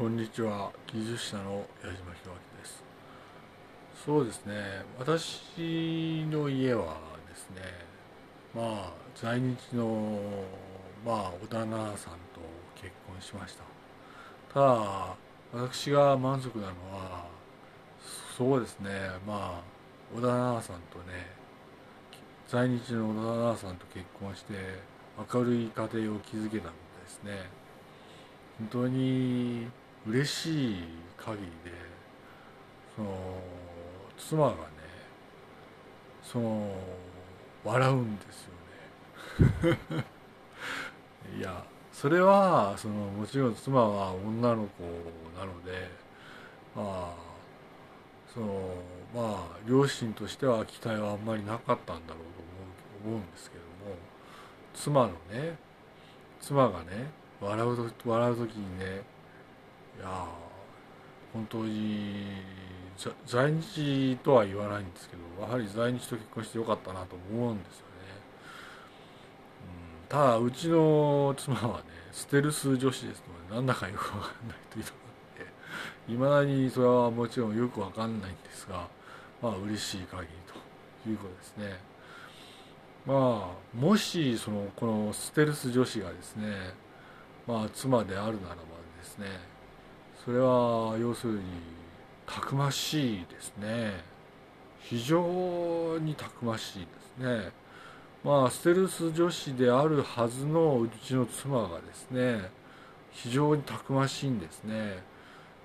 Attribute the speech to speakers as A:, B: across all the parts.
A: こんにちは。技術者の矢島弘明です。そうですね。私の家はですねまあ在日のまあ小田奈さんと結婚しました。ただ私が満足なのはそうですね。まあ小田奈さんとね在日の小田奈さんと結婚して明るい家庭を築けたことですね。本当に嬉しい限りでその妻がねその笑うんですよね。いやそれはそのもちろん妻は女の子なのでまあそのまあ両親としては期待はあんまりなかったんだろうと思う思うんですけども妻のね妻がね笑う笑う時にねいや本当に在日とは言わないんですけどやはり在日と結婚してよかったなと思うんですよね、うん、ただうちの妻はねステルス女子ですのでなんだかよくわかんないというのがあっていまだにそれはもちろんよくわかんないんですがまあ嬉しい限りということですね。まあもしそのこのステルス女子がですねまあ妻であるならばですねそれは要するにたくましいですね。非常にたくましいですね。まあステルス女子であるはずのうちの妻がですね非常にたくましいんですね。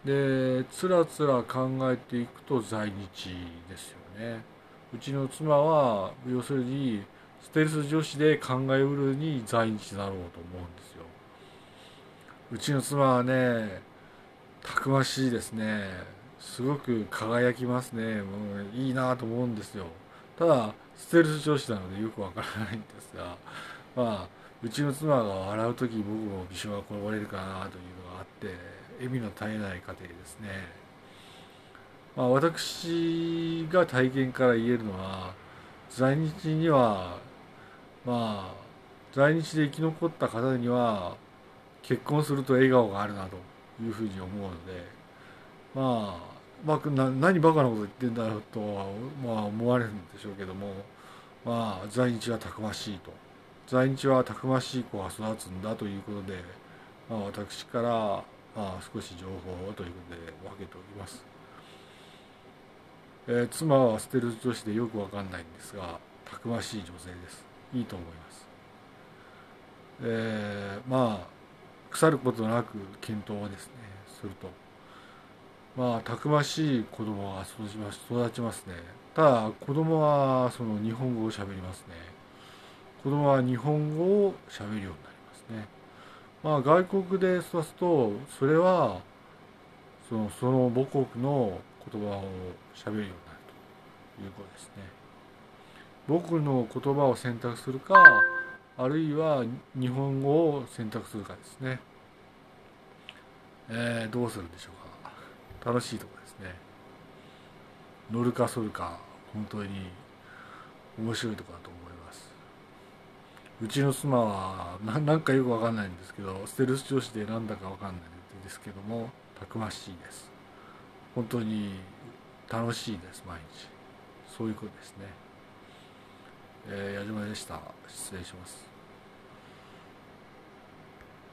A: でつらつら考えていくと在日ですよね。うちの妻は要するにステルス女子で考えうるに在日だろうと思うんですよ。うちの妻はねたくましいですね。すごく輝きますね。もういいなと思うんですよ。ただステルス女子なのでよくわからないんですが。まあうちの妻が笑う時僕も微笑が転ばれるかなというのがあって笑みの絶えない家庭ですね。まあ私が体験から言えるのは在日にはまあ在日で生き残った方には結婚すると笑顔があるなと。いうふうに思うのでまあまあ、な何バカなこと言ってんだろうとは、まあ、思われるんでしょうけどもまあ在日はたくましいと。在日はたくましい子が育つんだということで、まあ、私から、まあ、少し情報をということで分けておきます、えー、妻は捨てる女子でよくわかんないんですがたくましい女性です。いいと思います。えー、まあ腐ることなく検討をですねすると。まあたくましい子供が育ちます育ちますね。ただ子供はその日本語をしゃべりますね。子供は日本語をしゃべるようになりますね。まあ外国で育つとそれはそのその母国の言葉をしゃべるようになるということですね。僕の言葉を選択するかあるいは日本語を選択するかですね、えー、どうするんでしょうか。楽しいとこですね。乗るか反るか本当に面白いとこだと思います。うちの妻は何かよくわかんないんですけどステルス調子でなんだかわかんないんですけどもたくましいです。本当に楽しいです毎日。そういうことですね。えー、矢島でした。失礼します。